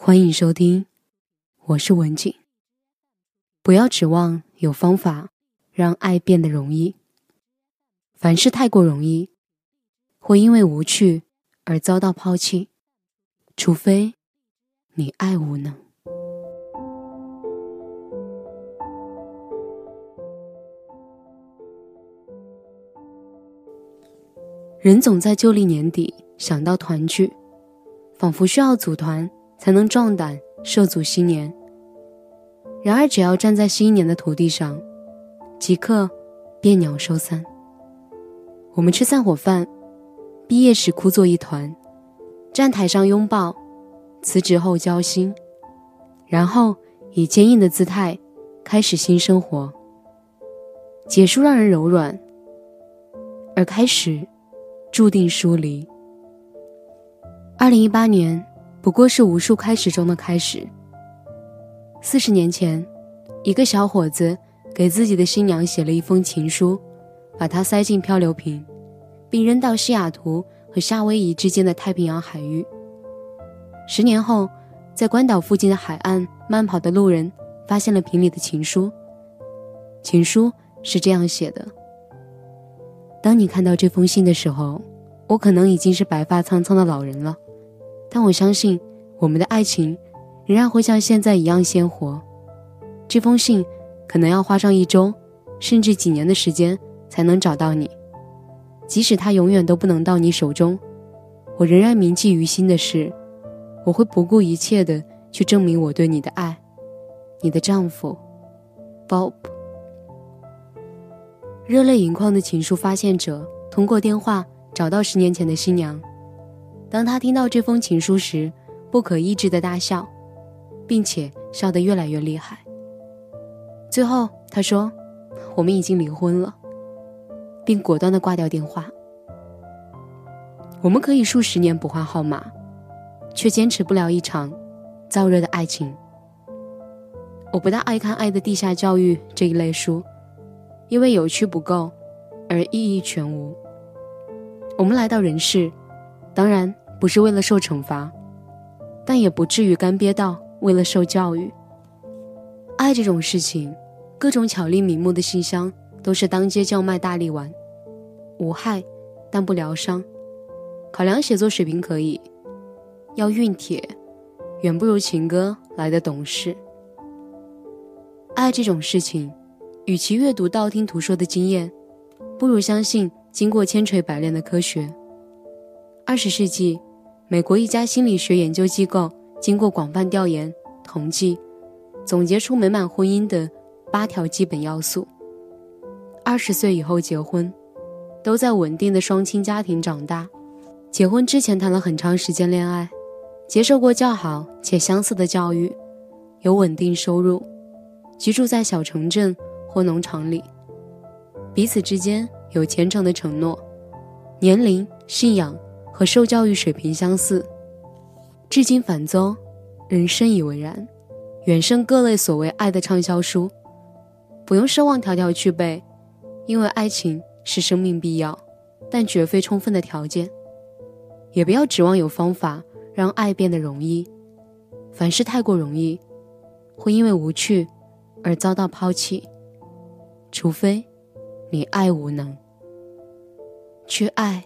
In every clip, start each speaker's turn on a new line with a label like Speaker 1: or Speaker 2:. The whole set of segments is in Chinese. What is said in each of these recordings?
Speaker 1: 欢迎收听，我是文景。不要指望有方法让爱变得容易。凡事太过容易，会因为无趣而遭到抛弃。除非你爱无能。人总在旧历年底想到团聚，仿佛需要组团才能壮胆涉足新年。然而，只要站在新一年的土地上，即刻变鸟收散。我们吃散伙饭，毕业时哭作一团，站台上拥抱，辞职后交心，然后以坚硬的姿态开始新生活。结束让人柔软，而开始。注定疏离。二零一八年不过是无数开始中的开始。四十年前，一个小伙子给自己的新娘写了一封情书，把它塞进漂流瓶，并扔到西雅图和夏威夷之间的太平洋海域。十年后，在关岛附近的海岸慢跑的路人发现了瓶里的情书。情书是这样写的。当你看到这封信的时候，我可能已经是白发苍苍的老人了，但我相信我们的爱情仍然会像现在一样鲜活。这封信可能要花上一周，甚至几年的时间才能找到你。即使它永远都不能到你手中，我仍然铭记于心的是，我会不顾一切的去证明我对你的爱。你的丈夫，Bob。热泪盈眶的情书发现者通过电话找到十年前的新娘。当他听到这封情书时，不可抑制的大笑，并且笑得越来越厉害。最后他说：“我们已经离婚了。”并果断的挂掉电话。我们可以数十年不换号码，却坚持不了一场燥热的爱情。我不大爱看《爱的地下教育》这一类书。因为有趣不够，而意义全无。我们来到人世，当然不是为了受惩罚，但也不至于干瘪到为了受教育。爱这种事情，各种巧立名目的信箱都是当街叫卖大力丸，无害，但不疗伤。考量写作水平可以，要运帖，远不如情歌来的懂事。爱这种事情。与其阅读道听途说的经验，不如相信经过千锤百炼的科学。二十世纪，美国一家心理学研究机构经过广泛调研统计，总结出美满婚姻的八条基本要素：二十岁以后结婚，都在稳定的双亲家庭长大，结婚之前谈了很长时间恋爱，接受过较好且相似的教育，有稳定收入，居住在小城镇。或农场里，彼此之间有虔诚的承诺，年龄、信仰和受教育水平相似，至今反宗，仍深以为然，远胜各类所谓爱的畅销书。不用奢望条条去背，因为爱情是生命必要，但绝非充分的条件。也不要指望有方法让爱变得容易，凡事太过容易，会因为无趣而遭到抛弃。除非你爱无能，去爱，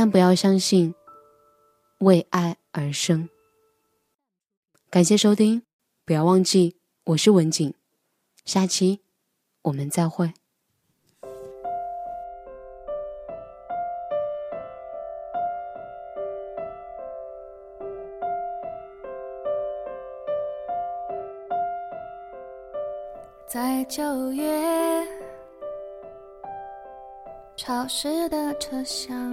Speaker 1: 但不要相信为爱而生。感谢收听，不要忘记我是文景，下期我们再会。
Speaker 2: 在九月潮湿的车厢，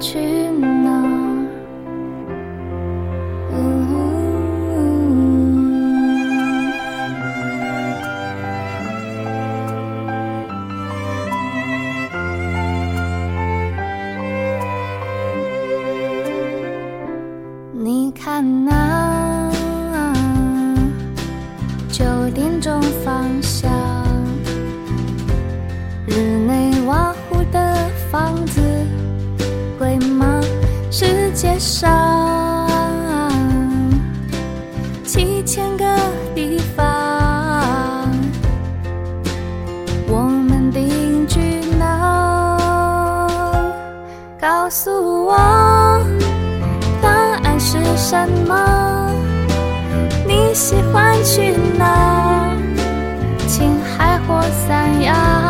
Speaker 2: 去哪？你看那告诉我。答案是什么？你喜欢去哪？青海或三亚，